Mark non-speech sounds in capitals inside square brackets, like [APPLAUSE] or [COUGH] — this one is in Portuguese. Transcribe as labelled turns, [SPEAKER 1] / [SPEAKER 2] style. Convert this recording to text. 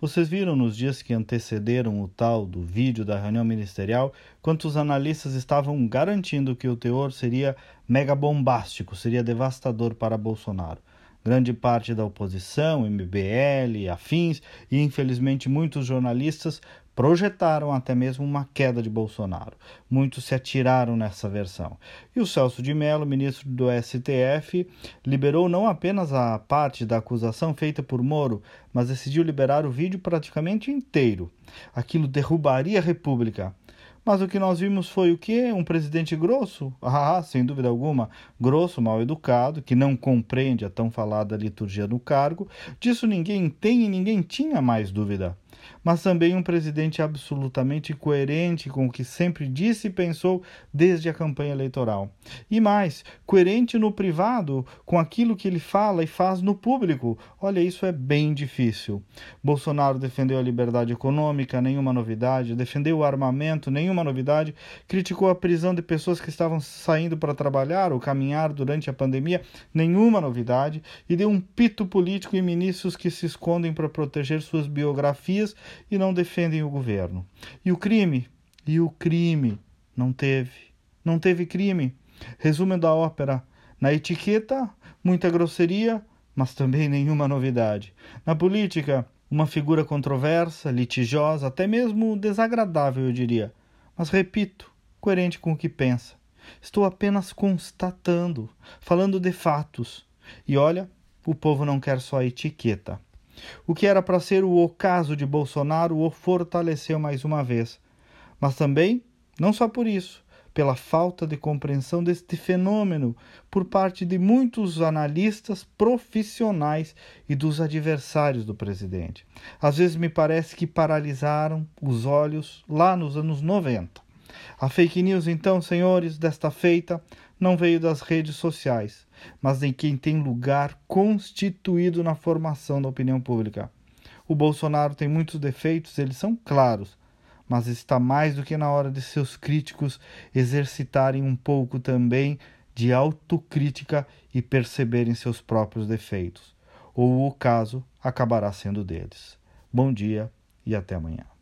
[SPEAKER 1] Vocês viram nos dias que antecederam o tal do vídeo da reunião ministerial, quantos analistas estavam garantindo que o teor seria mega bombástico, seria devastador para Bolsonaro. Grande parte da oposição, MBL, afins e infelizmente muitos jornalistas projetaram até mesmo uma queda de Bolsonaro. Muitos se atiraram nessa versão. E o Celso de Mello, ministro do STF, liberou não apenas a parte da acusação feita por Moro, mas decidiu liberar o vídeo praticamente inteiro. Aquilo derrubaria a República. Mas o que nós vimos foi o quê? Um presidente grosso? [LAUGHS] Ah, sem dúvida alguma, grosso, mal educado, que não compreende a tão falada liturgia do cargo. Disso ninguém tem e ninguém tinha mais dúvida mas também um presidente absolutamente coerente com o que sempre disse e pensou desde a campanha eleitoral. E mais, coerente no privado com aquilo que ele fala e faz no público. Olha, isso é bem difícil. Bolsonaro defendeu a liberdade econômica, nenhuma novidade, defendeu o armamento, nenhuma novidade, criticou a prisão de pessoas que estavam saindo para trabalhar ou caminhar durante a pandemia, nenhuma novidade, e deu um pito político em ministros que se escondem para proteger suas biografias e não defendem o governo. E o crime? E o crime? Não teve. Não teve crime. Resumo da ópera: na etiqueta, muita grosseria, mas também nenhuma novidade. Na política, uma figura controversa, litigiosa, até mesmo desagradável, eu diria. Mas repito, coerente com o que pensa. Estou apenas constatando, falando de fatos. E olha, o povo não quer só a etiqueta. O que era para ser o ocaso de Bolsonaro o fortaleceu mais uma vez. Mas também, não só por isso, pela falta de compreensão deste fenômeno por parte de muitos analistas profissionais e dos adversários do presidente. Às vezes me parece que paralisaram os olhos lá nos anos 90. A fake news, então, senhores, desta feita, não veio das redes sociais, mas em quem tem lugar constituído na formação da opinião pública. O Bolsonaro tem muitos defeitos, eles são claros, mas está mais do que na hora de seus críticos exercitarem um pouco também de autocrítica e perceberem seus próprios defeitos, ou o caso acabará sendo deles. Bom dia e até amanhã.